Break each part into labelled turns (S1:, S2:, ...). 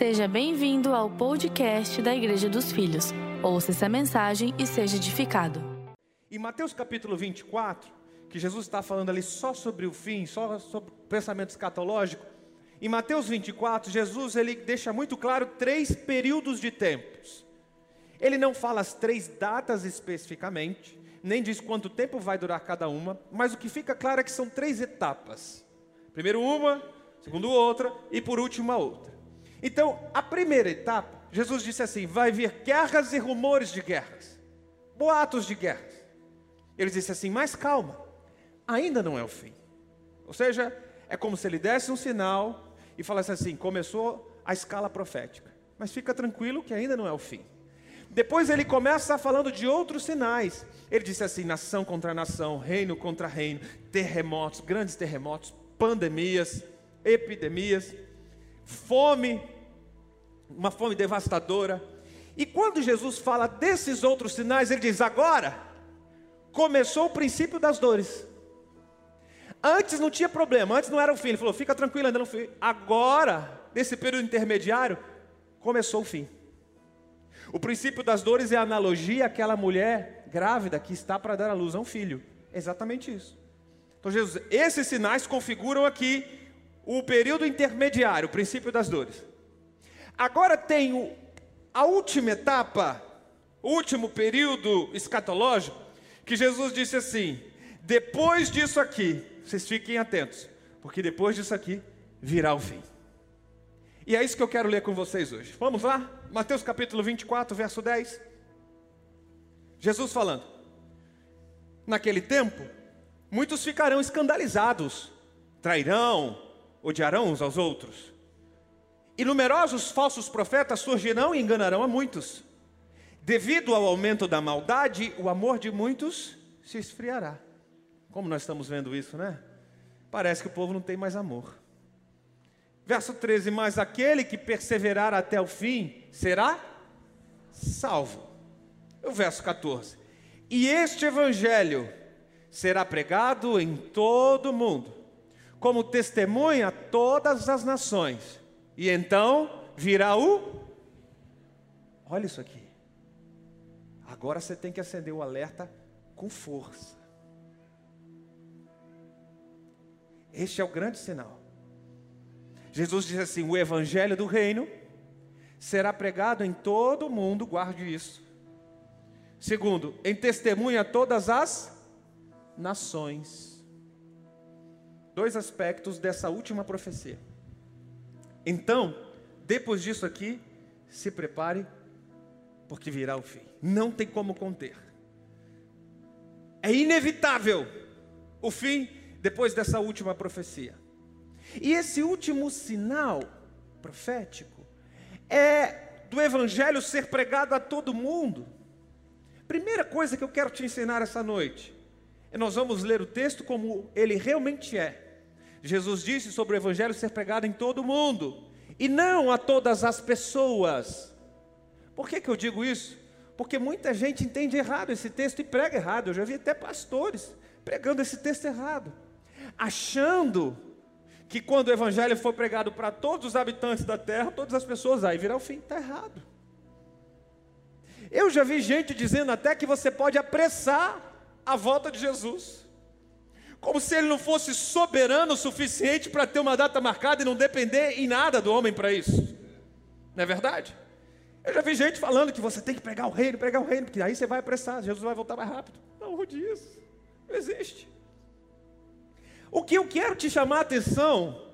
S1: Seja bem-vindo ao podcast da Igreja dos Filhos. Ouça essa mensagem e seja edificado.
S2: Em Mateus capítulo 24, que Jesus está falando ali só sobre o fim, só sobre o pensamento escatológico, em Mateus 24, Jesus ele deixa muito claro três períodos de tempos. Ele não fala as três datas especificamente, nem diz quanto tempo vai durar cada uma, mas o que fica claro é que são três etapas. Primeiro uma, segundo outra e por último a outra. Então, a primeira etapa, Jesus disse assim: vai vir guerras e rumores de guerras, boatos de guerras. Ele disse assim: mas calma, ainda não é o fim. Ou seja, é como se ele desse um sinal e falasse assim: começou a escala profética, mas fica tranquilo que ainda não é o fim. Depois ele começa falando de outros sinais. Ele disse assim: nação contra nação, reino contra reino, terremotos, grandes terremotos, pandemias, epidemias, fome, uma fome devastadora. E quando Jesus fala desses outros sinais, ele diz: agora começou o princípio das dores. Antes não tinha problema, antes não era o fim. Ele falou: fica tranquilo, ainda não fui. Agora, nesse período intermediário, começou o fim. O princípio das dores é a analogia àquela mulher grávida que está para dar à luz a um filho. É exatamente isso. Então, Jesus, esses sinais configuram aqui o período intermediário, o princípio das dores. Agora tem a última etapa, o último período escatológico, que Jesus disse assim: depois disso aqui, vocês fiquem atentos, porque depois disso aqui virá o fim. E é isso que eu quero ler com vocês hoje. Vamos lá? Mateus capítulo 24, verso 10. Jesus falando: Naquele tempo, muitos ficarão escandalizados, trairão, odiarão uns aos outros. E numerosos falsos profetas surgirão e enganarão a muitos. Devido ao aumento da maldade, o amor de muitos se esfriará. Como nós estamos vendo isso, né? Parece que o povo não tem mais amor. Verso 13: Mas aquele que perseverar até o fim será salvo. O verso 14: E este evangelho será pregado em todo o mundo, como testemunha a todas as nações, e então virá o. Olha isso aqui. Agora você tem que acender o alerta com força. Este é o grande sinal. Jesus diz assim: o evangelho do reino será pregado em todo o mundo, guarde isso. Segundo, em testemunha a todas as nações. Dois aspectos dessa última profecia. Então, depois disso aqui, se prepare, porque virá o fim. Não tem como conter. É inevitável o fim depois dessa última profecia. E esse último sinal profético é do evangelho ser pregado a todo mundo. Primeira coisa que eu quero te ensinar essa noite, é nós vamos ler o texto como ele realmente é. Jesus disse sobre o evangelho ser pregado em todo mundo e não a todas as pessoas. Por que, que eu digo isso? Porque muita gente entende errado esse texto e prega errado. Eu já vi até pastores pregando esse texto errado, achando que quando o evangelho for pregado para todos os habitantes da terra, todas as pessoas, aí virá o fim. Está errado. Eu já vi gente dizendo até que você pode apressar a volta de Jesus. Como se ele não fosse soberano o suficiente para ter uma data marcada e não depender em nada do homem para isso. Não é verdade? Eu já vi gente falando que você tem que pregar o reino, pregar o reino, porque aí você vai apressar, Jesus vai voltar mais rápido. Não, disso. Não existe. O que eu quero te chamar a atenção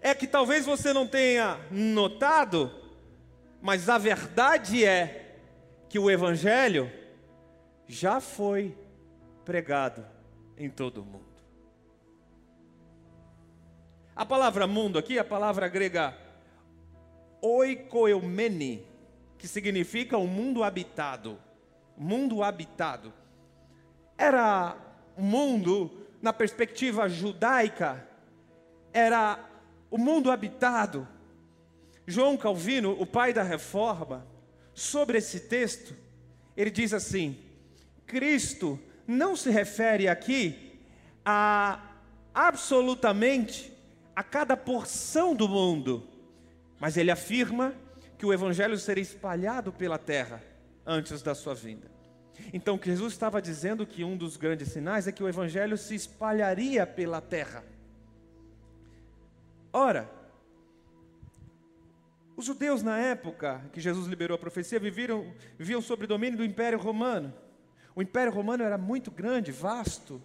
S2: é que talvez você não tenha notado, mas a verdade é que o Evangelho já foi pregado em todo o mundo. A palavra mundo aqui, a palavra grega oikoeumene, que significa o um mundo habitado. Mundo habitado. Era um mundo na perspectiva judaica, era o mundo habitado. João Calvino, o pai da reforma, sobre esse texto, ele diz assim: Cristo não se refere aqui a absolutamente a cada porção do mundo, Mas ele afirma que o evangelho seria espalhado pela terra antes da sua vinda. Então, Jesus estava dizendo que um dos grandes sinais é que o evangelho se espalharia pela terra. Ora, os judeus na época que Jesus liberou a profecia viviam, viviam sob o domínio do Império Romano. O Império Romano era muito grande, vasto.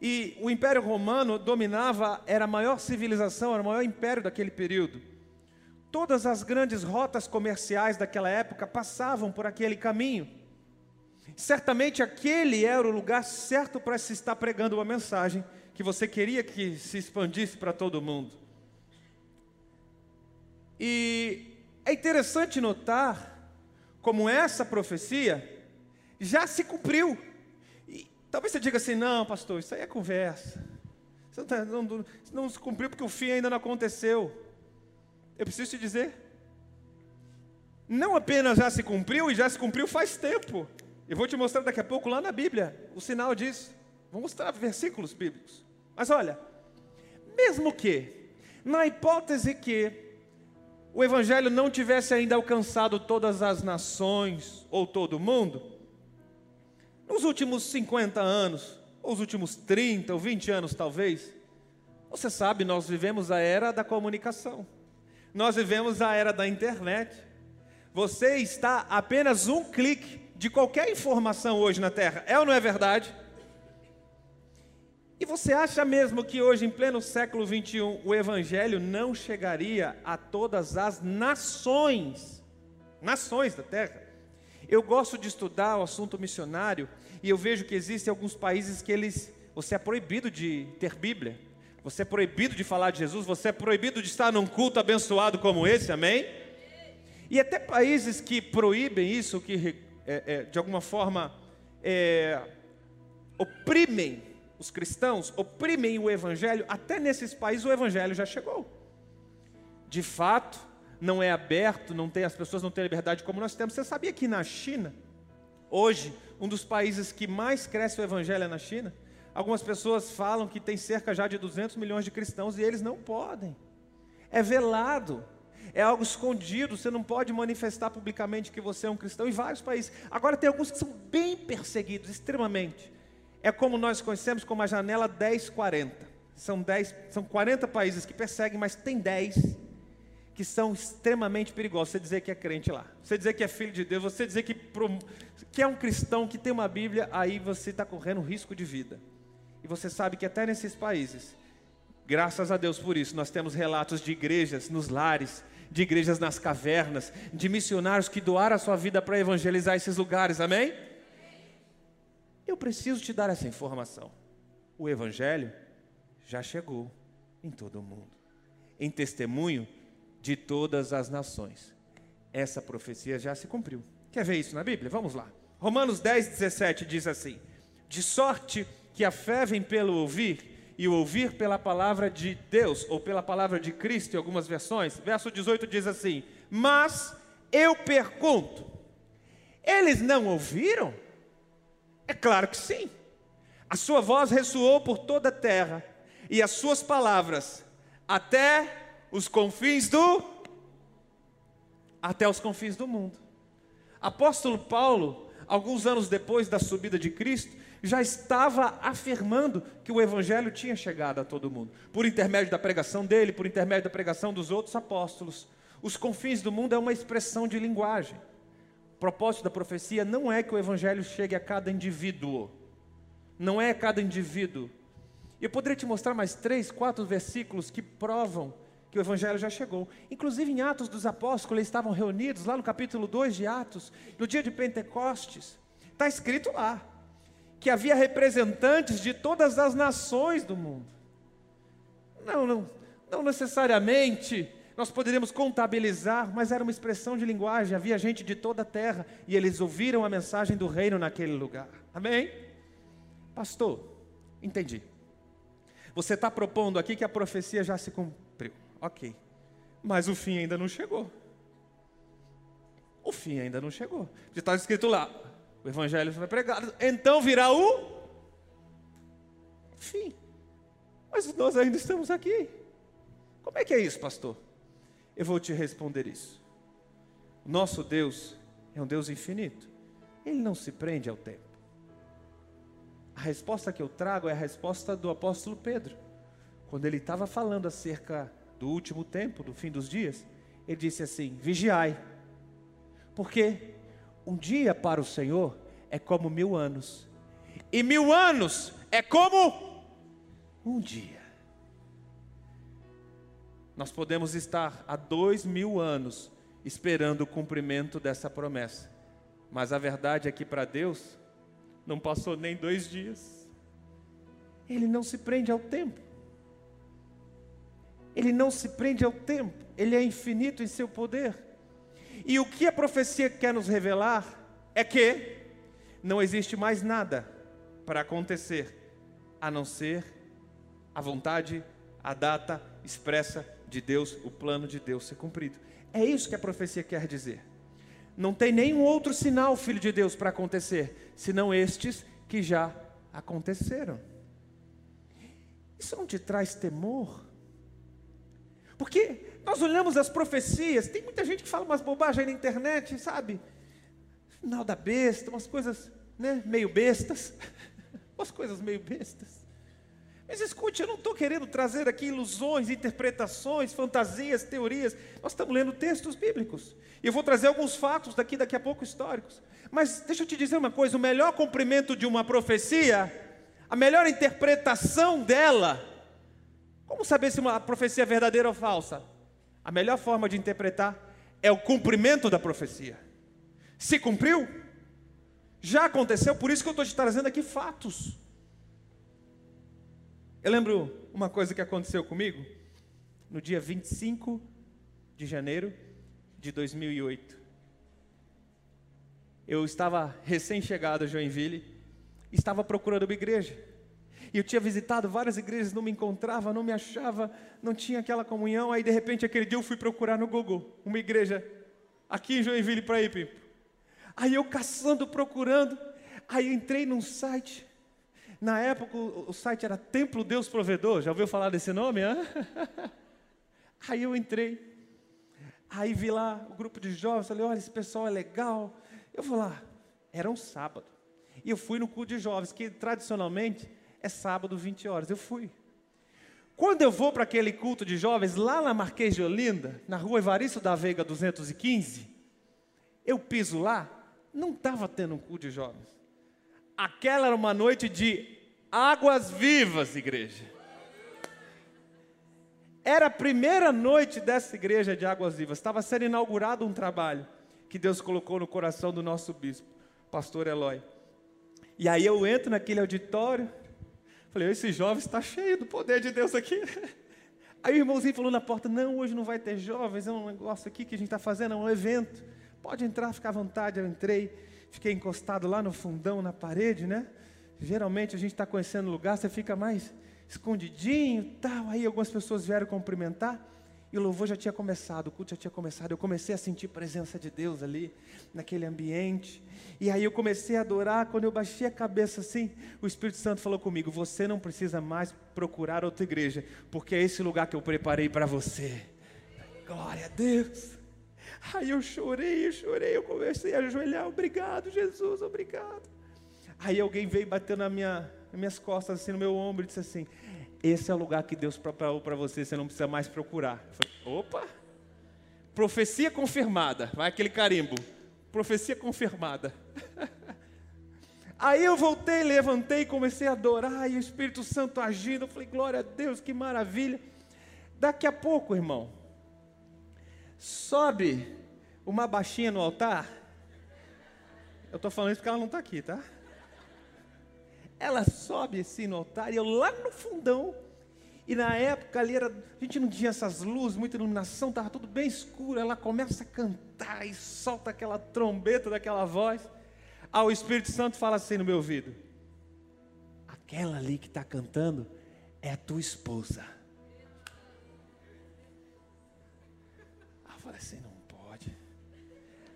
S2: E o Império Romano dominava, era a maior civilização, era o maior império daquele período. Todas as grandes rotas comerciais daquela época passavam por aquele caminho. Certamente aquele era o lugar certo para se estar pregando uma mensagem que você queria que se expandisse para todo mundo. E é interessante notar como essa profecia já se cumpriu. Talvez você diga assim: não, pastor, isso aí é conversa. Isso não, tá, não, não se cumpriu porque o fim ainda não aconteceu. Eu preciso te dizer. Não apenas já se cumpriu, e já se cumpriu faz tempo. Eu vou te mostrar daqui a pouco lá na Bíblia o sinal disso. Vou mostrar versículos bíblicos. Mas olha, mesmo que, na hipótese que o Evangelho não tivesse ainda alcançado todas as nações ou todo mundo, nos últimos 50 anos, ou os últimos 30 ou 20 anos talvez, você sabe, nós vivemos a era da comunicação, nós vivemos a era da internet. Você está apenas um clique de qualquer informação hoje na Terra, é ou não é verdade? E você acha mesmo que hoje, em pleno século 21, o Evangelho não chegaria a todas as nações, nações da Terra? Eu gosto de estudar o assunto missionário e eu vejo que existem alguns países que eles, você é proibido de ter Bíblia, você é proibido de falar de Jesus, você é proibido de estar num culto abençoado como esse, amém? E até países que proíbem isso, que é, é, de alguma forma é, oprimem os cristãos, oprimem o evangelho, até nesses países o evangelho já chegou. De fato, não é aberto, não tem, as pessoas não têm liberdade como nós temos. Você sabia que na China, hoje, um dos países que mais cresce o evangelho é na China? Algumas pessoas falam que tem cerca já de 200 milhões de cristãos e eles não podem. É velado é algo escondido, você não pode manifestar publicamente que você é um cristão em vários países. Agora tem alguns que são bem perseguidos, extremamente. É como nós conhecemos como a janela 1040. São 10, são 40 países que perseguem, mas tem 10 que são extremamente perigosos. Você dizer que é crente lá, você dizer que é filho de Deus, você dizer que, que é um cristão que tem uma Bíblia, aí você está correndo risco de vida. E você sabe que até nesses países, graças a Deus por isso, nós temos relatos de igrejas nos lares de igrejas nas cavernas, de missionários que doaram a sua vida para evangelizar esses lugares, amém? Eu preciso te dar essa informação. O Evangelho já chegou em todo o mundo, em testemunho de todas as nações. Essa profecia já se cumpriu. Quer ver isso na Bíblia? Vamos lá. Romanos 10, 17 diz assim: De sorte que a fé vem pelo ouvir e o ouvir pela palavra de Deus, ou pela palavra de Cristo, em algumas versões. Verso 18 diz assim: Mas eu pergunto, eles não ouviram? É claro que sim. A sua voz ressoou por toda a terra, e as suas palavras até os confins do até os confins do mundo. Apóstolo Paulo, alguns anos depois da subida de Cristo, já estava afirmando que o evangelho tinha chegado a todo mundo, por intermédio da pregação dele, por intermédio da pregação dos outros apóstolos. Os confins do mundo é uma expressão de linguagem. O propósito da profecia não é que o evangelho chegue a cada indivíduo. Não é a cada indivíduo. Eu poderia te mostrar mais três, quatro versículos que provam que o Evangelho já chegou. Inclusive em Atos dos Apóstolos, eles estavam reunidos, lá no capítulo 2 de Atos, no dia de Pentecostes. Está escrito lá que havia representantes de todas as nações do mundo. Não, não, não necessariamente nós poderíamos contabilizar, mas era uma expressão de linguagem, havia gente de toda a terra e eles ouviram a mensagem do reino naquele lugar. Amém? Pastor, entendi. Você está propondo aqui que a profecia já se cumpriu. Ok. Mas o fim ainda não chegou. O fim ainda não chegou. Já está escrito lá: o evangelho foi pregado, então virá o fim. Mas nós ainda estamos aqui. Como é que é isso, pastor? Eu vou te responder isso. Nosso Deus é um Deus infinito. Ele não se prende ao tempo. A resposta que eu trago é a resposta do apóstolo Pedro. Quando ele estava falando acerca do último tempo, do fim dos dias, ele disse assim: vigiai, porque um dia para o Senhor é como mil anos, e mil anos é como um dia. Nós podemos estar há dois mil anos esperando o cumprimento dessa promessa, mas a verdade é que para Deus não passou nem dois dias. Ele não se prende ao tempo. Ele não se prende ao tempo. Ele é infinito em seu poder. E o que a profecia quer nos revelar é que não existe mais nada para acontecer a não ser a vontade, a data expressa de Deus, o plano de Deus ser cumprido. É isso que a profecia quer dizer. Não tem nenhum outro sinal, filho de Deus, para acontecer, senão estes que já aconteceram. Isso não te traz temor? Porque nós olhamos as profecias, tem muita gente que fala umas bobagens na internet, sabe? Final da besta, umas coisas né, meio bestas, umas coisas meio bestas. Mas escute, eu não estou querendo trazer aqui ilusões, interpretações, fantasias, teorias. Nós estamos lendo textos bíblicos. E eu vou trazer alguns fatos daqui, daqui a pouco históricos. Mas deixa eu te dizer uma coisa: o melhor cumprimento de uma profecia, a melhor interpretação dela, como saber se uma profecia é verdadeira ou falsa? A melhor forma de interpretar é o cumprimento da profecia. Se cumpriu? Já aconteceu, por isso que eu estou te trazendo aqui fatos. Eu lembro uma coisa que aconteceu comigo no dia 25 de janeiro de 2008. Eu estava recém-chegado a Joinville, estava procurando uma igreja. E eu tinha visitado várias igrejas, não me encontrava, não me achava, não tinha aquela comunhão. Aí de repente aquele dia eu fui procurar no Google uma igreja aqui em Joinville para ir, Pipo. Aí eu caçando, procurando, aí entrei num site na época o, site era Templo Deus Provedor, já ouviu falar desse nome? Hein? Aí eu entrei, aí vi lá o grupo de jovens, falei, olha, esse pessoal é legal. Eu vou lá, era um sábado. E eu fui no culto de jovens, que tradicionalmente é sábado, 20 horas. Eu fui. Quando eu vou para aquele culto de jovens, lá na Marquês de Olinda, na rua Evaristo da Veiga 215, eu piso lá, não estava tendo um culto de jovens. Aquela era uma noite de águas vivas, igreja. Era a primeira noite dessa igreja de águas vivas. Estava sendo inaugurado um trabalho que Deus colocou no coração do nosso bispo, pastor Eloy. E aí eu entro naquele auditório, falei, esse jovem está cheio do poder de Deus aqui. Aí o irmãozinho falou na porta, não, hoje não vai ter jovens, é um negócio aqui que a gente está fazendo, é um evento. Pode entrar, fica à vontade. Eu entrei. Fiquei encostado lá no fundão, na parede, né? Geralmente a gente está conhecendo lugar, você fica mais escondidinho, tal. Aí algumas pessoas vieram cumprimentar e o louvor já tinha começado, o culto já tinha começado. Eu comecei a sentir presença de Deus ali, naquele ambiente. E aí eu comecei a adorar. Quando eu baixei a cabeça assim, o Espírito Santo falou comigo: Você não precisa mais procurar outra igreja, porque é esse lugar que eu preparei para você. Glória a Deus. Aí eu chorei, eu chorei, eu comecei a ajoelhar, obrigado, Jesus, obrigado. Aí alguém veio batendo na minha, nas minhas costas, assim, no meu ombro, e disse assim: Esse é o lugar que Deus preparou para você, você não precisa mais procurar. Falei, opa! Profecia confirmada, vai aquele carimbo. Profecia confirmada. Aí eu voltei, levantei, comecei a adorar, e o Espírito Santo agindo. Eu falei, glória a Deus, que maravilha. Daqui a pouco, irmão, sobe uma baixinha no altar. Eu estou falando isso porque ela não está aqui, tá? Ela sobe assim no altar e eu lá no fundão. E na época ali era, a gente não tinha essas luzes, muita iluminação, estava tudo bem escuro. Ela começa a cantar e solta aquela trombeta daquela voz. Ah, o Espírito Santo fala assim no meu ouvido: Aquela ali que está cantando é a tua esposa. falei assim, não pode.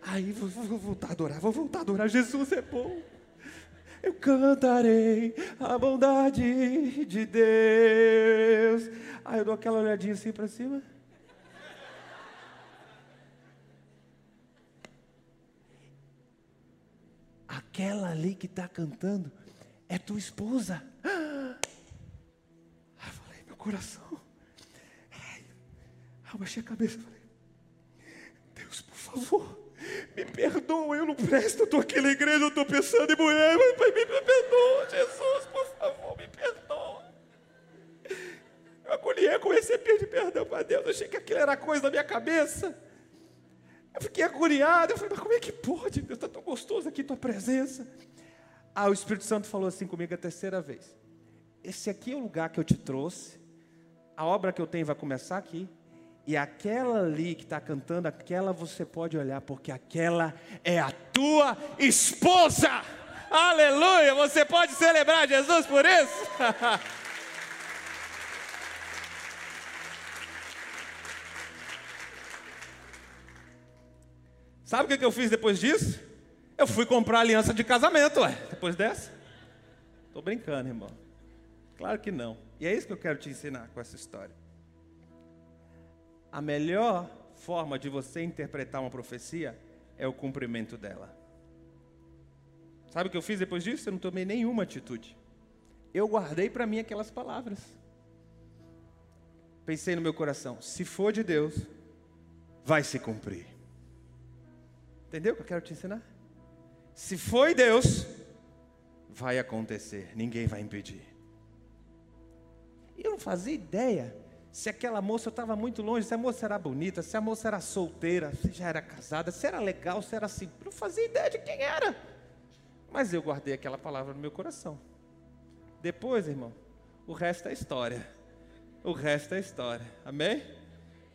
S2: Aí vou, vou voltar a adorar, vou voltar a adorar. Jesus é bom. Eu cantarei a bondade de Deus. Aí ah, eu dou aquela olhadinha assim para cima. Aquela ali que está cantando é tua esposa. Ah, eu falei, meu coração. Ah, baixei a cabeça. Falei, Deus, por favor me perdoa, eu não presto, eu estou aqui na igreja, eu estou pensando em mulher, mas me, me perdoa, Jesus, por favor, me perdoa. Eu acolhi comecei a pedir perdão para Deus, eu achei que aquilo era coisa da minha cabeça. Eu fiquei agoniado, eu falei, mas como é que pode? Deus está tão gostoso aqui, tua presença. Ah, o Espírito Santo falou assim comigo a terceira vez. Esse aqui é o lugar que eu te trouxe, a obra que eu tenho vai começar aqui, e aquela ali que está cantando, aquela você pode olhar, porque aquela é a tua esposa. Aleluia! Você pode celebrar Jesus por isso? Sabe o que eu fiz depois disso? Eu fui comprar aliança de casamento, ué, depois dessa. Estou brincando, irmão. Claro que não. E é isso que eu quero te ensinar com essa história. A melhor forma de você interpretar uma profecia é o cumprimento dela. Sabe o que eu fiz depois disso? Eu não tomei nenhuma atitude. Eu guardei para mim aquelas palavras. Pensei no meu coração: se for de Deus, vai se cumprir. Entendeu o que eu quero te ensinar? Se foi Deus, vai acontecer, ninguém vai impedir. E eu não fazia ideia se aquela moça estava muito longe, se a moça era bonita, se a moça era solteira, se já era casada, se era legal, se era assim. Não fazia ideia de quem era. Mas eu guardei aquela palavra no meu coração. Depois, irmão, o resto é história. O resto é história. Amém?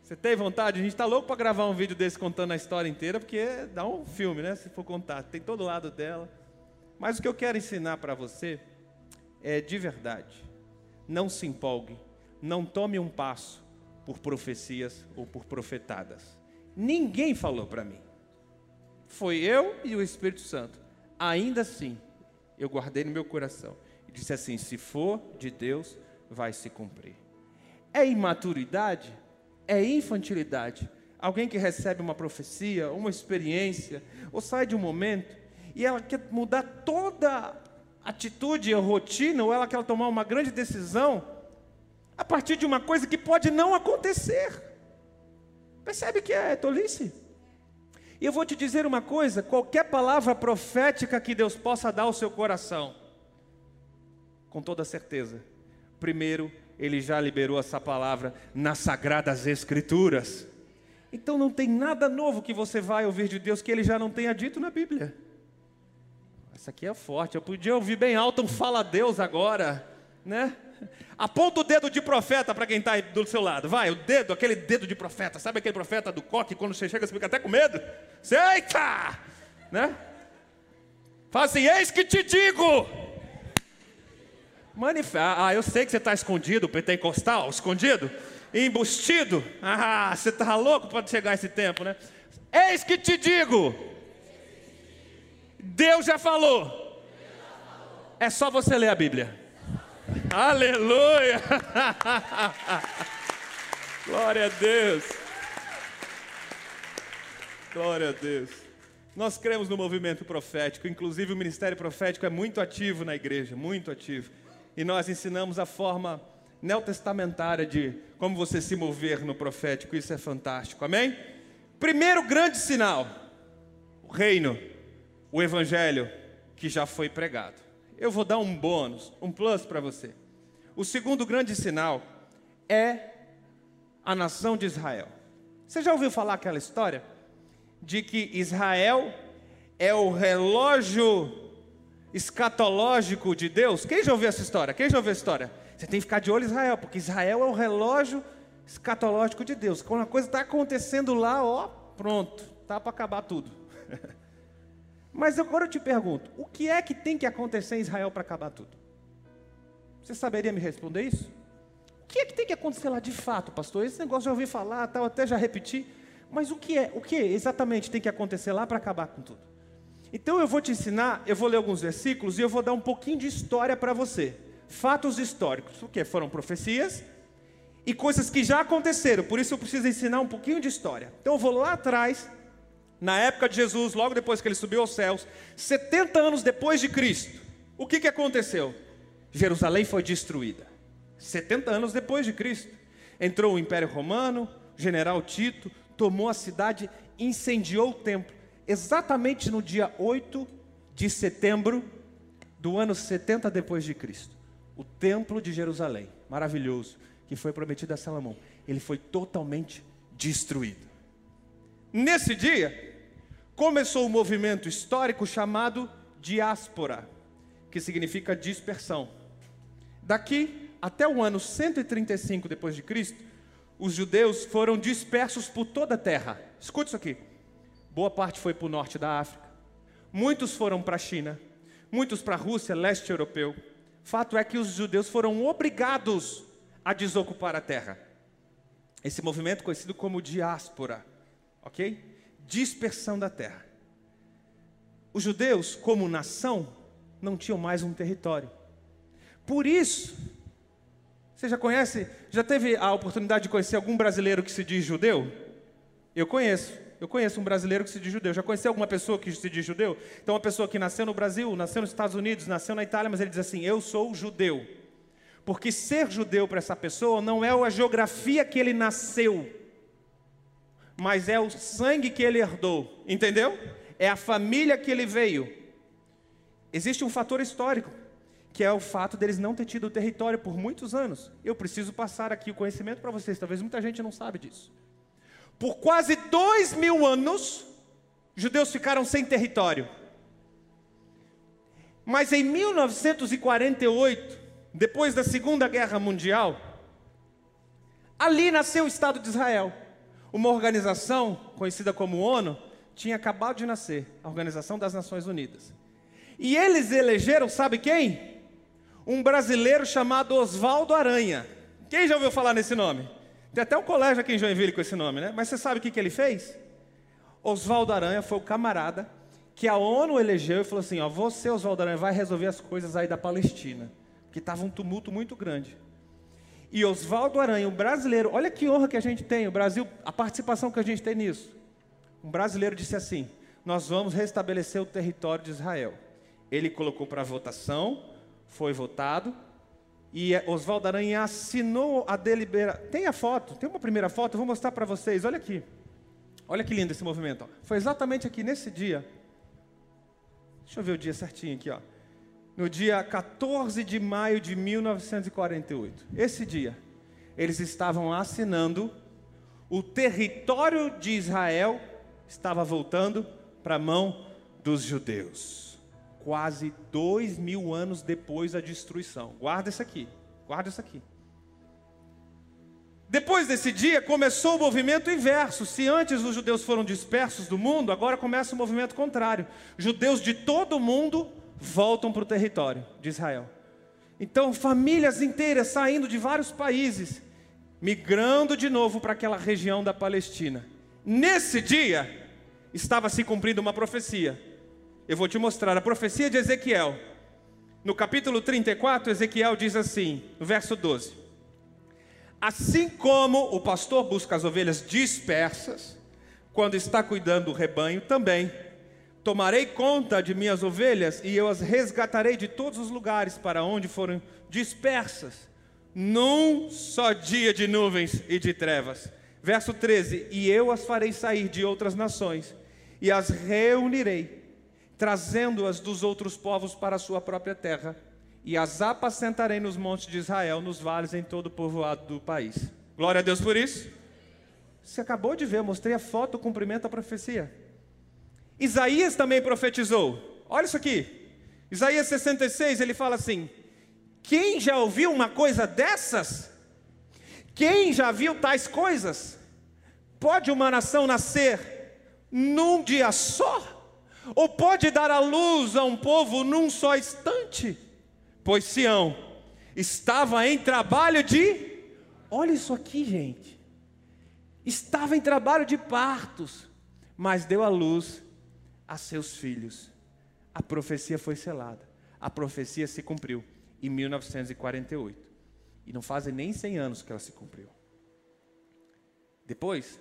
S2: Você tem vontade? A gente está louco para gravar um vídeo desse contando a história inteira, porque dá um filme, né? Se for contar, tem todo lado dela. Mas o que eu quero ensinar para você é de verdade. Não se empolgue, não tome um passo por profecias ou por profetadas. Ninguém falou para mim. Foi eu e o Espírito Santo. Ainda assim, eu guardei no meu coração e disse assim: se for de Deus, vai se cumprir. É imaturidade? é infantilidade. Alguém que recebe uma profecia, uma experiência, ou sai de um momento, e ela quer mudar toda atitude ou rotina, ou ela quer tomar uma grande decisão, a partir de uma coisa que pode não acontecer. Percebe que é tolice? E eu vou te dizer uma coisa: qualquer palavra profética que Deus possa dar ao seu coração, com toda certeza, primeiro ele já liberou essa palavra nas sagradas escrituras. Então não tem nada novo que você vai ouvir de Deus que ele já não tenha dito na Bíblia. Essa aqui é forte. Eu podia ouvir bem alto um fala Deus agora, né? Aponta o dedo de profeta para quem está do seu lado. Vai, o dedo, aquele dedo de profeta. Sabe aquele profeta do coque, quando você chega, você fica até com medo? Eita! Né? Fala assim, eis que te digo. Manifesta. Ah, eu sei que você está escondido, pentecostal, escondido, embustido. Ah, você está louco para chegar esse tempo, né? Eis que te digo. Deus já falou. É só você ler a Bíblia. Aleluia! Glória a Deus. Glória a Deus. Nós cremos no movimento profético, inclusive o ministério profético é muito ativo na igreja, muito ativo e nós ensinamos a forma neotestamentária de como você se mover no profético, isso é fantástico, amém? Primeiro grande sinal, o reino, o evangelho que já foi pregado. Eu vou dar um bônus, um plus para você. O segundo grande sinal é a nação de Israel. Você já ouviu falar aquela história de que Israel é o relógio escatológico de Deus. Quem já ouviu essa história? Quem já ouviu essa história? Você tem que ficar de olho em Israel, porque Israel é o relógio escatológico de Deus. Quando a coisa está acontecendo lá, ó, pronto, tá para acabar tudo. Mas agora eu te pergunto, o que é que tem que acontecer em Israel para acabar tudo? Você saberia me responder isso? O que é que tem que acontecer lá de fato, pastor? Esse negócio já ouvi falar, tal, até já repeti. Mas o que é? O que exatamente tem que acontecer lá para acabar com tudo? Então eu vou te ensinar, eu vou ler alguns versículos e eu vou dar um pouquinho de história para você. Fatos históricos, o que foram profecias e coisas que já aconteceram. Por isso eu preciso ensinar um pouquinho de história. Então eu vou lá atrás na época de Jesus, logo depois que ele subiu aos céus, 70 anos depois de Cristo, o que, que aconteceu? Jerusalém foi destruída. 70 anos depois de Cristo. Entrou o Império Romano, o general Tito, tomou a cidade, incendiou o templo. Exatamente no dia 8 de setembro do ano 70 depois de Cristo. O templo de Jerusalém, maravilhoso, que foi prometido a Salomão, ele foi totalmente destruído. Nesse dia, começou um movimento histórico chamado diáspora, que significa dispersão. Daqui até o ano 135 depois de Cristo, os judeus foram dispersos por toda a terra. Escute isso aqui. Boa parte foi para o norte da África. Muitos foram para a China, muitos para a Rússia, leste europeu. Fato é que os judeus foram obrigados a desocupar a terra. Esse movimento conhecido como diáspora ok? Dispersão da terra. Os judeus, como nação, não tinham mais um território. Por isso, você já conhece, já teve a oportunidade de conhecer algum brasileiro que se diz judeu? Eu conheço. Eu conheço um brasileiro que se diz judeu. Já conheceu alguma pessoa que se diz judeu? Então, uma pessoa que nasceu no Brasil, nasceu nos Estados Unidos, nasceu na Itália, mas ele diz assim: Eu sou judeu. Porque ser judeu para essa pessoa não é a geografia que ele nasceu, mas é o sangue que ele herdou, entendeu? É a família que ele veio. Existe um fator histórico, que é o fato deles não ter tido território por muitos anos. Eu preciso passar aqui o conhecimento para vocês, talvez muita gente não sabe disso. Por quase dois mil anos, judeus ficaram sem território. Mas em 1948, depois da Segunda Guerra Mundial, ali nasceu o Estado de Israel. Uma organização conhecida como ONU tinha acabado de nascer, a Organização das Nações Unidas. E eles elegeram, sabe quem? Um brasileiro chamado Oswaldo Aranha. Quem já ouviu falar nesse nome? Tem até um colégio aqui em Joinville com esse nome, né? Mas você sabe o que, que ele fez? Oswaldo Aranha foi o camarada que a ONU elegeu e falou assim: ó, você, Oswaldo Aranha, vai resolver as coisas aí da Palestina, que estava um tumulto muito grande. E Oswaldo Aranha, um brasileiro, olha que honra que a gente tem, o Brasil, a participação que a gente tem nisso. Um brasileiro disse assim: Nós vamos restabelecer o território de Israel. Ele colocou para votação, foi votado, e Oswaldo Aranha assinou a deliberação. Tem a foto, tem uma primeira foto, eu vou mostrar para vocês, olha aqui. Olha que lindo esse movimento. Foi exatamente aqui nesse dia. Deixa eu ver o dia certinho aqui, ó no dia 14 de maio de 1948. Esse dia, eles estavam assinando, o território de Israel estava voltando para a mão dos judeus. Quase dois mil anos depois da destruição. Guarda isso aqui, guarda isso aqui. Depois desse dia começou o movimento inverso. Se antes os judeus foram dispersos do mundo, agora começa o movimento contrário. Judeus de todo o mundo voltam para o território de Israel. Então, famílias inteiras saindo de vários países, migrando de novo para aquela região da Palestina. Nesse dia, estava se cumprindo uma profecia. Eu vou te mostrar a profecia de Ezequiel. No capítulo 34, Ezequiel diz assim, no verso 12: Assim como o pastor busca as ovelhas dispersas, quando está cuidando do rebanho, também Tomarei conta de minhas ovelhas e eu as resgatarei de todos os lugares para onde foram dispersas, num só dia de nuvens e de trevas. Verso 13: E eu as farei sair de outras nações e as reunirei, trazendo-as dos outros povos para a sua própria terra, e as apacentarei nos montes de Israel, nos vales, em todo o povoado do país. Glória a Deus por isso. Você acabou de ver, mostrei a foto cumprimento da profecia. Isaías também profetizou. Olha isso aqui. Isaías 66, ele fala assim: Quem já ouviu uma coisa dessas? Quem já viu tais coisas? Pode uma nação nascer num dia só? Ou pode dar a luz a um povo num só instante? Pois Sião estava em trabalho de. Olha isso aqui, gente. Estava em trabalho de partos, mas deu a luz a seus filhos. A profecia foi selada. A profecia se cumpriu em 1948. E não fazem nem 100 anos que ela se cumpriu. Depois,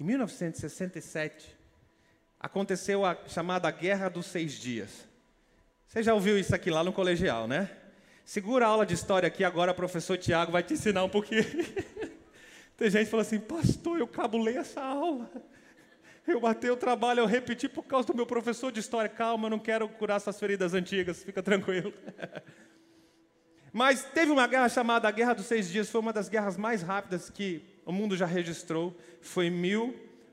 S2: em 1967, aconteceu a chamada Guerra dos Seis Dias. Você já ouviu isso aqui lá no colegial, né? Segura a aula de história aqui agora, o professor Tiago vai te ensinar um pouquinho. Tem gente que fala assim, pastor, eu cabulei essa aula. Eu matei o trabalho, eu repeti por causa do meu professor de história. Calma, eu não quero curar essas feridas antigas, fica tranquilo. Mas teve uma guerra chamada Guerra dos Seis Dias, foi uma das guerras mais rápidas que o mundo já registrou. Foi em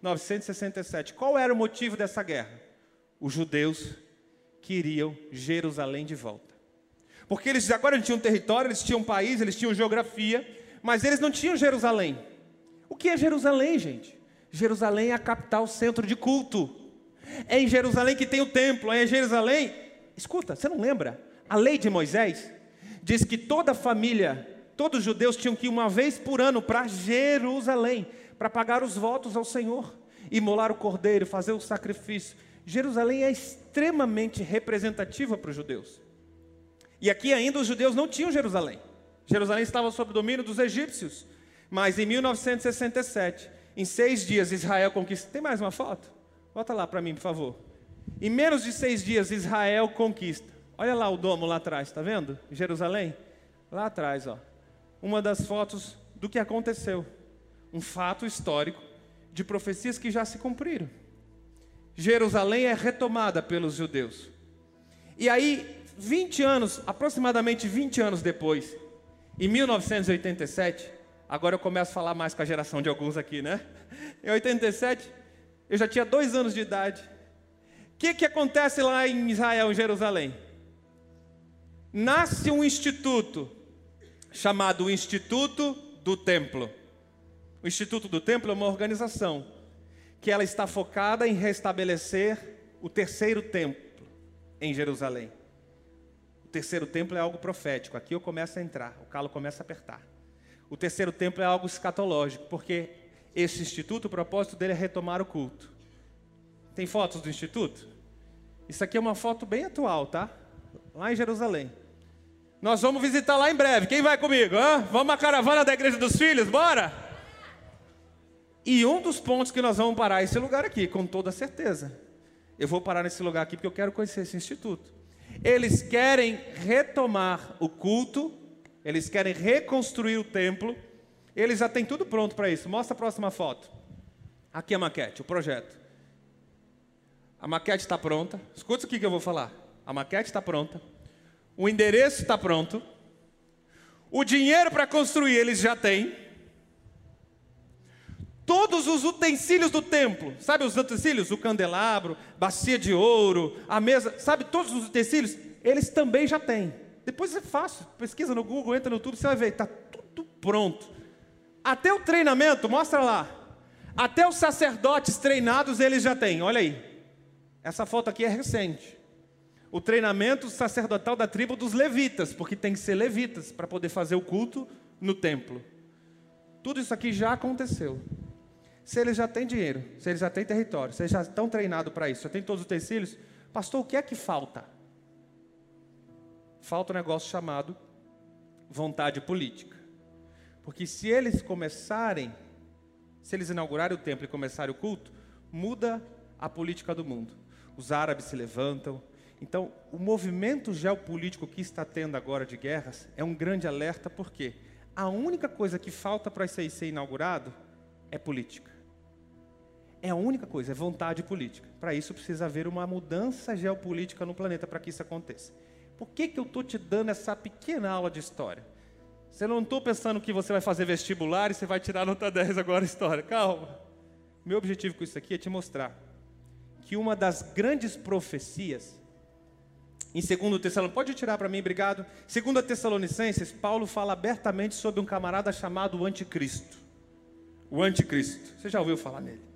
S2: 1967. Qual era o motivo dessa guerra? Os judeus queriam Jerusalém de volta. Porque eles agora tinham território, eles tinham país, eles tinham geografia, mas eles não tinham Jerusalém. O que é Jerusalém, gente? Jerusalém é a capital, centro de culto. É em Jerusalém que tem o templo, é em Jerusalém. Escuta, você não lembra? A lei de Moisés diz que toda família, todos os judeus tinham que ir uma vez por ano para Jerusalém, para pagar os votos ao Senhor, imolar o cordeiro, fazer o sacrifício. Jerusalém é extremamente representativa para os judeus. E aqui ainda os judeus não tinham Jerusalém. Jerusalém estava sob domínio dos egípcios. Mas em 1967, em seis dias, Israel conquista. Tem mais uma foto? Bota lá para mim, por favor. Em menos de seis dias, Israel conquista. Olha lá o domo lá atrás, está vendo? Jerusalém? Lá atrás, ó. Uma das fotos do que aconteceu. Um fato histórico de profecias que já se cumpriram. Jerusalém é retomada pelos judeus. E aí, 20 anos, aproximadamente 20 anos depois, em 1987, agora eu começo a falar mais com a geração de alguns aqui, né? Em 87, eu já tinha dois anos de idade. O que, que acontece lá em Israel, em Jerusalém? Nasce um instituto chamado Instituto do Templo. O Instituto do Templo é uma organização que ela está focada em restabelecer o terceiro templo em Jerusalém. O terceiro templo é algo profético. Aqui eu começo a entrar, o calo começa a apertar. O terceiro templo é algo escatológico, porque esse instituto, o propósito dele é retomar o culto. Tem fotos do instituto? Isso aqui é uma foto bem atual, tá? Lá em Jerusalém. Nós vamos visitar lá em breve. Quem vai comigo? Hã? Vamos à caravana da Igreja dos Filhos? Bora? E um dos pontos que nós vamos parar é esse lugar aqui, com toda certeza. Eu vou parar nesse lugar aqui porque eu quero conhecer esse instituto. Eles querem retomar o culto, eles querem reconstruir o templo, eles já têm tudo pronto para isso. Mostra a próxima foto. Aqui a maquete, o projeto. A maquete está pronta. Escuta o que eu vou falar. A maquete está pronta. O endereço está pronto. O dinheiro para construir eles já têm. Todos os utensílios do templo, sabe os utensílios? O candelabro, bacia de ouro, a mesa, sabe todos os utensílios? Eles também já têm. Depois é fácil, pesquisa no Google, entra no YouTube, você vai ver, está tudo pronto. Até o treinamento, mostra lá. Até os sacerdotes treinados eles já têm, olha aí. Essa foto aqui é recente. O treinamento sacerdotal da tribo dos levitas, porque tem que ser levitas para poder fazer o culto no templo. Tudo isso aqui já aconteceu. Se eles já têm dinheiro, se eles já têm território, se eles já estão treinados para isso, já têm todos os utensílios, pastor, o que é que falta? Falta um negócio chamado vontade política. Porque se eles começarem, se eles inaugurarem o templo e começarem o culto, muda a política do mundo. Os árabes se levantam. Então, o movimento geopolítico que está tendo agora de guerras é um grande alerta, porque a única coisa que falta para isso aí ser inaugurado é política. É a única coisa, é vontade política. Para isso precisa haver uma mudança geopolítica no planeta para que isso aconteça. Por que, que eu estou te dando essa pequena aula de história? Você não estou pensando que você vai fazer vestibular e você vai tirar nota 10 agora história. Calma. Meu objetivo com isso aqui é te mostrar que uma das grandes profecias em 2 Tessalonicenses, pode tirar para mim, obrigado. 2 Tessalonicenses, Paulo fala abertamente sobre um camarada chamado Anticristo. O Anticristo. Você já ouviu falar nele?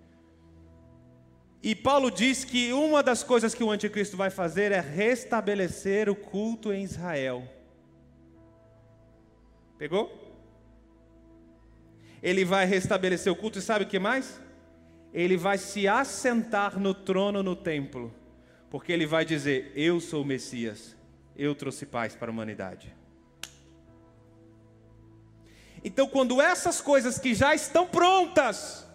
S2: E Paulo diz que uma das coisas que o anticristo vai fazer é restabelecer o culto em Israel. Pegou? Ele vai restabelecer o culto e sabe o que mais? Ele vai se assentar no trono no templo, porque ele vai dizer: Eu sou o Messias, eu trouxe paz para a humanidade. Então, quando essas coisas que já estão prontas,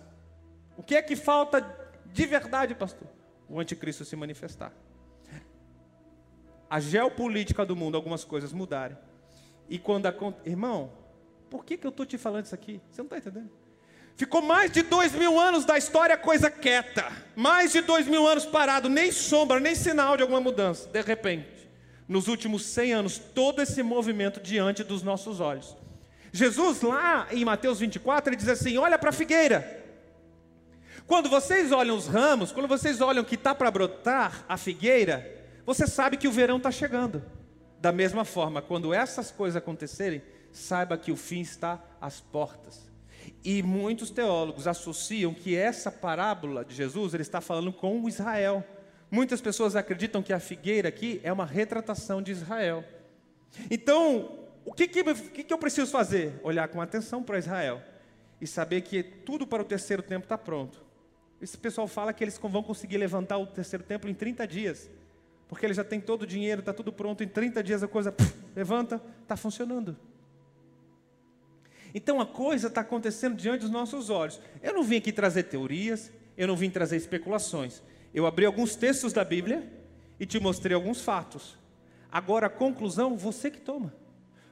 S2: o que é que falta de verdade, pastor? o anticristo se manifestar. A geopolítica do mundo, algumas coisas mudarem. E quando acontece. Irmão, por que, que eu estou te falando isso aqui? Você não está entendendo? Ficou mais de dois mil anos da história coisa quieta. Mais de dois mil anos parado, nem sombra, nem sinal de alguma mudança. De repente, nos últimos cem anos, todo esse movimento diante dos nossos olhos. Jesus, lá em Mateus 24, ele diz assim: Olha para a figueira. Quando vocês olham os ramos, quando vocês olham que está para brotar a figueira, você sabe que o verão está chegando. Da mesma forma, quando essas coisas acontecerem, saiba que o fim está às portas. E muitos teólogos associam que essa parábola de Jesus ele está falando com Israel. Muitas pessoas acreditam que a figueira aqui é uma retratação de Israel. Então, o que, que, que eu preciso fazer? Olhar com atenção para Israel e saber que tudo para o terceiro tempo está pronto. Esse pessoal fala que eles vão conseguir levantar o terceiro templo em 30 dias, porque eles já têm todo o dinheiro, está tudo pronto, em 30 dias a coisa levanta, está funcionando. Então a coisa está acontecendo diante dos nossos olhos. Eu não vim aqui trazer teorias, eu não vim trazer especulações. Eu abri alguns textos da Bíblia e te mostrei alguns fatos. Agora a conclusão, você que toma.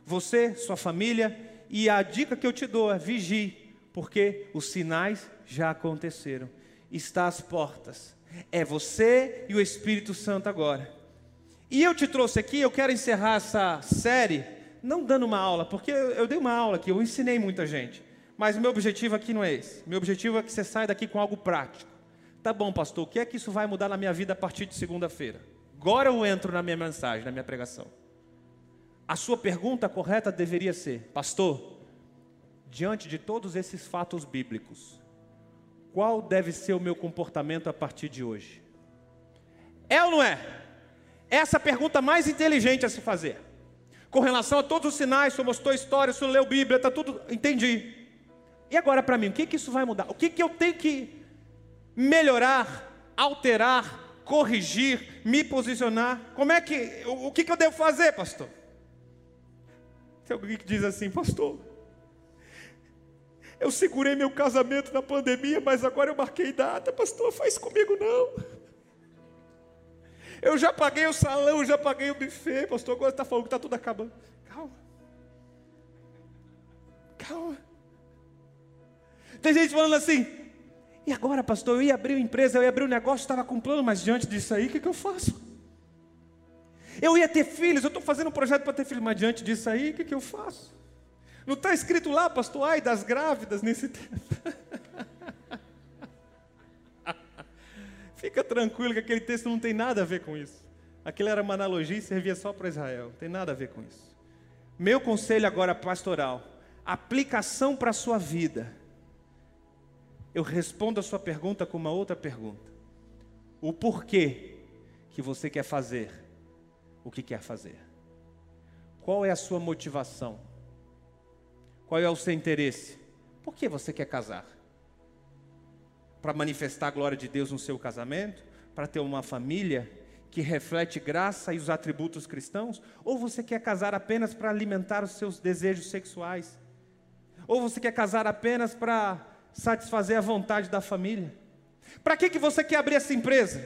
S2: Você, sua família, e a dica que eu te dou é vigie, porque os sinais já aconteceram está às portas. É você e o Espírito Santo agora. E eu te trouxe aqui, eu quero encerrar essa série, não dando uma aula, porque eu, eu dei uma aula aqui, eu ensinei muita gente. Mas o meu objetivo aqui não é esse. Meu objetivo é que você saia daqui com algo prático. Tá bom, pastor, o que é que isso vai mudar na minha vida a partir de segunda-feira? Agora eu entro na minha mensagem, na minha pregação. A sua pergunta correta deveria ser: Pastor, diante de todos esses fatos bíblicos, qual deve ser o meu comportamento a partir de hoje? É ou não é? Essa é a pergunta mais inteligente a se fazer. Com relação a todos os sinais, senhor mostrou história, o senhor leu Bíblia, está tudo. Entendi. E agora para mim, o que, que isso vai mudar? O que, que eu tenho que melhorar, alterar, corrigir, me posicionar? Como é que. O, o que, que eu devo fazer, pastor? Tem alguém que diz assim, pastor, eu segurei meu casamento na pandemia, mas agora eu marquei data. Pastor, faz comigo não. Eu já paguei o salão, já paguei o buffet. Pastor, agora está falando que está tudo acabando. Calma. Calma. Tem gente falando assim. E agora, pastor, eu ia abrir uma empresa, eu ia abrir um negócio, estava com plano, mas diante disso aí, o que, que eu faço? Eu ia ter filhos, eu estou fazendo um projeto para ter filhos, mas diante disso aí, o que, que eu faço? Não está escrito lá, pastor, ai das grávidas nesse tempo. Fica tranquilo que aquele texto não tem nada a ver com isso. Aquilo era uma analogia e servia só para Israel. Não tem nada a ver com isso. Meu conselho agora pastoral, aplicação para a sua vida. Eu respondo a sua pergunta com uma outra pergunta. O porquê que você quer fazer o que quer fazer? Qual é a sua motivação? Qual é o seu interesse? Por que você quer casar? Para manifestar a glória de Deus no seu casamento? Para ter uma família que reflete graça e os atributos cristãos? Ou você quer casar apenas para alimentar os seus desejos sexuais? Ou você quer casar apenas para satisfazer a vontade da família? Para que, que você quer abrir essa empresa?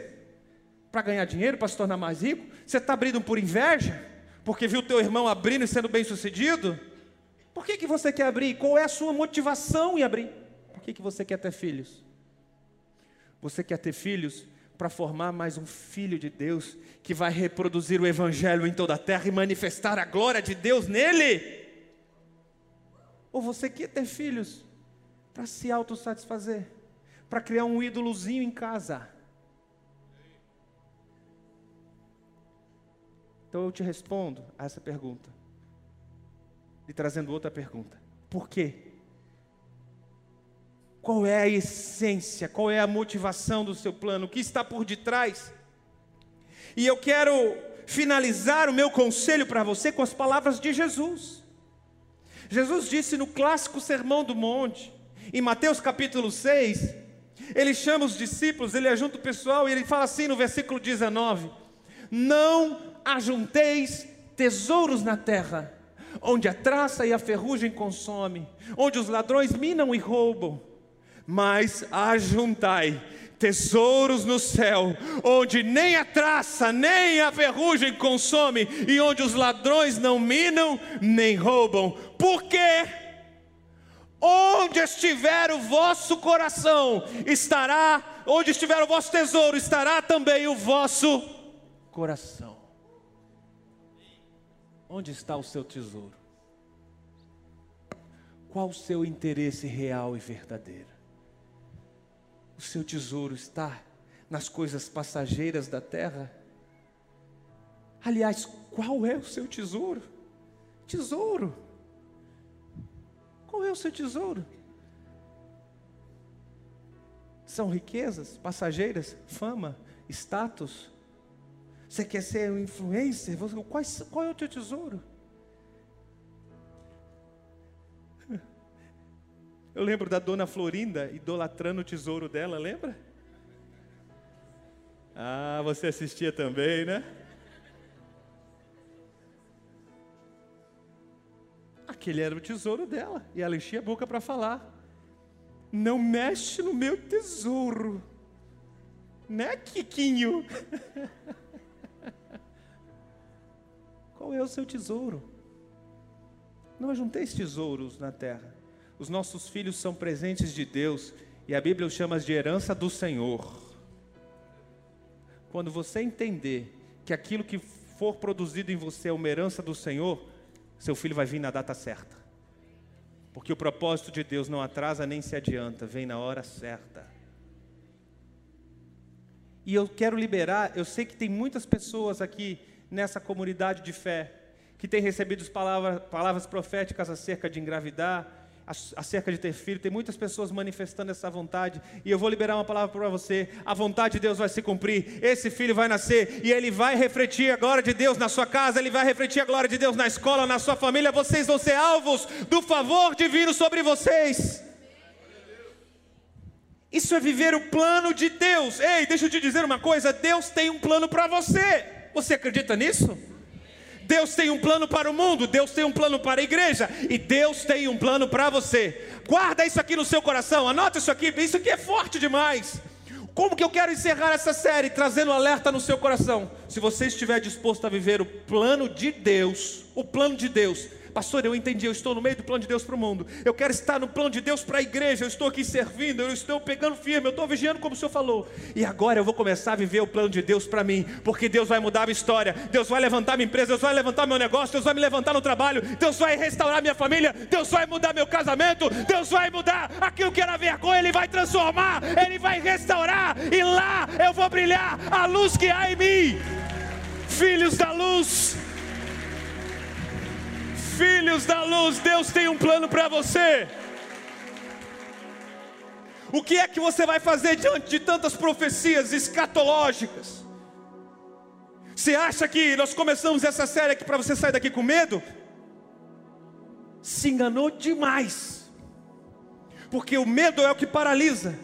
S2: Para ganhar dinheiro, para se tornar mais rico? Você está abrindo por inveja? Porque viu teu irmão abrindo e sendo bem sucedido? Por que, que você quer abrir? Qual é a sua motivação em abrir? Por que, que você quer ter filhos? Você quer ter filhos para formar mais um filho de Deus que vai reproduzir o Evangelho em toda a terra e manifestar a glória de Deus nele? Ou você quer ter filhos para se autossatisfazer, para criar um ídolozinho em casa? Então eu te respondo a essa pergunta lhe trazendo outra pergunta: por quê? Qual é a essência, qual é a motivação do seu plano, o que está por detrás? E eu quero finalizar o meu conselho para você com as palavras de Jesus. Jesus disse no clássico Sermão do Monte, em Mateus capítulo 6, ele chama os discípulos, ele ajunta o pessoal e ele fala assim no versículo 19: Não ajunteis tesouros na terra, onde a traça e a ferrugem consomem, onde os ladrões minam e roubam, mas ajuntai tesouros no céu, onde nem a traça, nem a ferrugem consome, e onde os ladrões não minam, nem roubam. Por quê? Onde estiver o vosso coração, estará, onde estiver o vosso tesouro, estará também o vosso coração. Onde está o seu tesouro? Qual o seu interesse real e verdadeiro? O seu tesouro está nas coisas passageiras da terra? Aliás, qual é o seu tesouro? Tesouro. Qual é o seu tesouro? São riquezas passageiras, fama, status. Você quer ser um influencer? Qual, é o teu tesouro? Eu lembro da dona Florinda idolatrando o tesouro dela, lembra? Ah, você assistia também, né? Aquele era o tesouro dela. E ela enchia a boca para falar. Não mexe no meu tesouro. Né, Kikinho? Qual é o seu tesouro? Não ajunteis tesouros na terra os nossos filhos são presentes de Deus e a Bíblia os chama de herança do Senhor. Quando você entender que aquilo que for produzido em você é uma herança do Senhor, seu filho vai vir na data certa. Porque o propósito de Deus não atrasa nem se adianta, vem na hora certa. E eu quero liberar, eu sei que tem muitas pessoas aqui nessa comunidade de fé que têm recebido palavras, palavras proféticas acerca de engravidar, acerca de ter filho. Tem muitas pessoas manifestando essa vontade. E eu vou liberar uma palavra para você. A vontade de Deus vai se cumprir. Esse filho vai nascer e ele vai refletir a glória de Deus na sua casa. Ele vai refletir a glória de Deus na escola, na sua família. Vocês vão ser alvos do favor divino sobre vocês. Isso é viver o plano de Deus. Ei, deixa eu te dizer uma coisa: Deus tem um plano para você. Você acredita nisso? Deus tem um plano para o mundo, Deus tem um plano para a igreja e Deus tem um plano para você. Guarda isso aqui no seu coração, anota isso aqui, isso aqui é forte demais. Como que eu quero encerrar essa série trazendo alerta no seu coração? Se você estiver disposto a viver o plano de Deus, o plano de Deus, Pastor, eu entendi, eu estou no meio do plano de Deus para o mundo. Eu quero estar no plano de Deus para a igreja. Eu estou aqui servindo, eu estou pegando firme, eu estou vigiando como o Senhor falou. E agora eu vou começar a viver o plano de Deus para mim, porque Deus vai mudar a minha história. Deus vai levantar minha empresa, Deus vai levantar meu negócio, Deus vai me levantar no trabalho, Deus vai restaurar minha família, Deus vai mudar meu casamento, Deus vai mudar aquilo que era vergonha, Ele vai transformar, Ele vai restaurar, e lá eu vou brilhar a luz que há em mim. Filhos da luz, filhos da luz, Deus tem um plano para você. O que é que você vai fazer diante de tantas profecias escatológicas? Você acha que nós começamos essa série aqui para você sair daqui com medo? Se enganou demais, porque o medo é o que paralisa.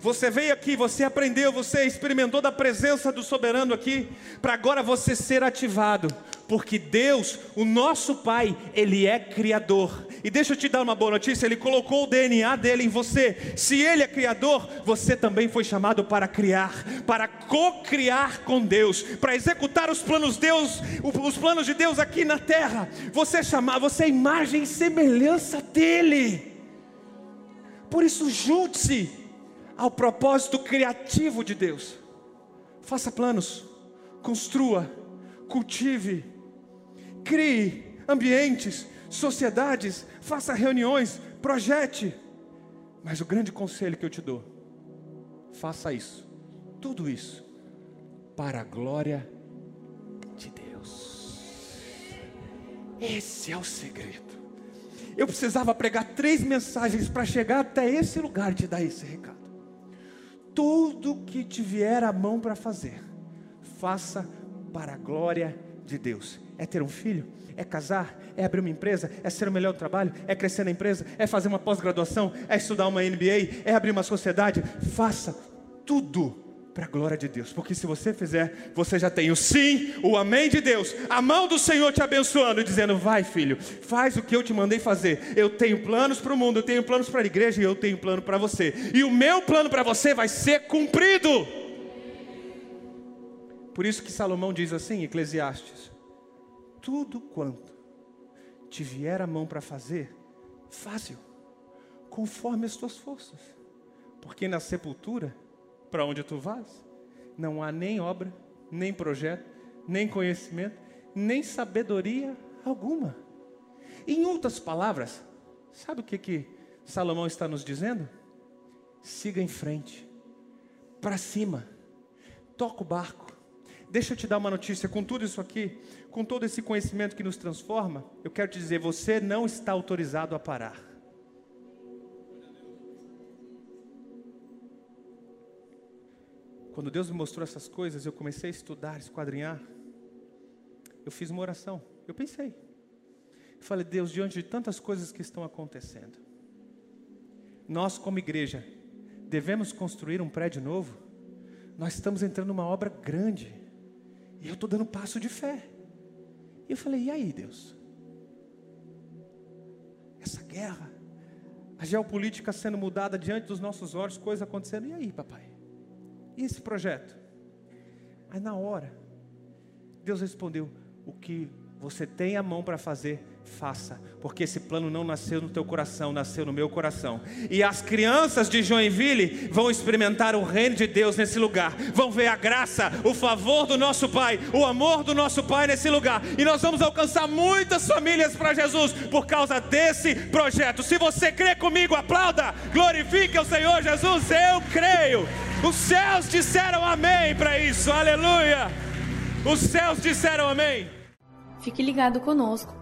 S2: Você veio aqui, você aprendeu, você experimentou da presença do soberano aqui, para agora você ser ativado, porque Deus, o nosso Pai, Ele é Criador. E deixa eu te dar uma boa notícia: Ele colocou o DNA dele em você. Se Ele é Criador, você também foi chamado para criar, para co-criar com Deus, para executar os planos Deus, os planos de Deus aqui na terra. Você é chamado, você é imagem e semelhança dele. Por isso, junte-se ao propósito criativo de Deus. Faça planos, construa, cultive, crie ambientes, sociedades, faça reuniões, projete. Mas o grande conselho que eu te dou, faça isso, tudo isso, para a glória de Deus. Esse é o segredo. Eu precisava pregar três mensagens para chegar até esse lugar e te dar esse recado tudo que te vier à mão para fazer, faça para a glória de Deus. É ter um filho? É casar? É abrir uma empresa? É ser o melhor trabalho? É crescer na empresa? É fazer uma pós-graduação? É estudar uma MBA? É abrir uma sociedade? Faça tudo para a glória de Deus, porque se você fizer, você já tem o sim, o amém de Deus, a mão do Senhor te abençoando e dizendo: vai, filho, faz o que eu te mandei fazer. Eu tenho planos para o mundo, eu tenho planos para a igreja e eu tenho plano para você, e o meu plano para você vai ser cumprido. Por isso que Salomão diz assim, Eclesiastes: tudo quanto te vier a mão para fazer, fácil, conforme as tuas forças, porque na sepultura para onde tu vas. Não há nem obra, nem projeto, nem conhecimento, nem sabedoria alguma. Em outras palavras, sabe o que, que Salomão está nos dizendo? Siga em frente, para cima, toca o barco. Deixa eu te dar uma notícia: com tudo isso aqui, com todo esse conhecimento que nos transforma, eu quero te dizer: você não está autorizado a parar. Quando Deus me mostrou essas coisas, eu comecei a estudar, esquadrinhar. Eu fiz uma oração. Eu pensei. Eu falei, Deus, diante de tantas coisas que estão acontecendo, nós, como igreja, devemos construir um prédio novo. Nós estamos entrando numa obra grande. E eu estou dando passo de fé. E eu falei, e aí, Deus? Essa guerra, a geopolítica sendo mudada diante dos nossos olhos, coisas acontecendo. E aí, papai? E esse projeto? Mas na hora, Deus respondeu: o que você tem a mão para fazer, faça, porque esse plano não nasceu no teu coração, nasceu no meu coração. E as crianças de Joinville vão experimentar o reino de Deus nesse lugar, vão ver a graça, o favor do nosso Pai, o amor do nosso Pai nesse lugar. E nós vamos alcançar muitas famílias para Jesus por causa desse projeto. Se você crê comigo, aplauda, glorifique o Senhor Jesus. Eu creio. Os céus disseram amém para isso, aleluia. Os céus disseram amém.
S1: Fique ligado conosco.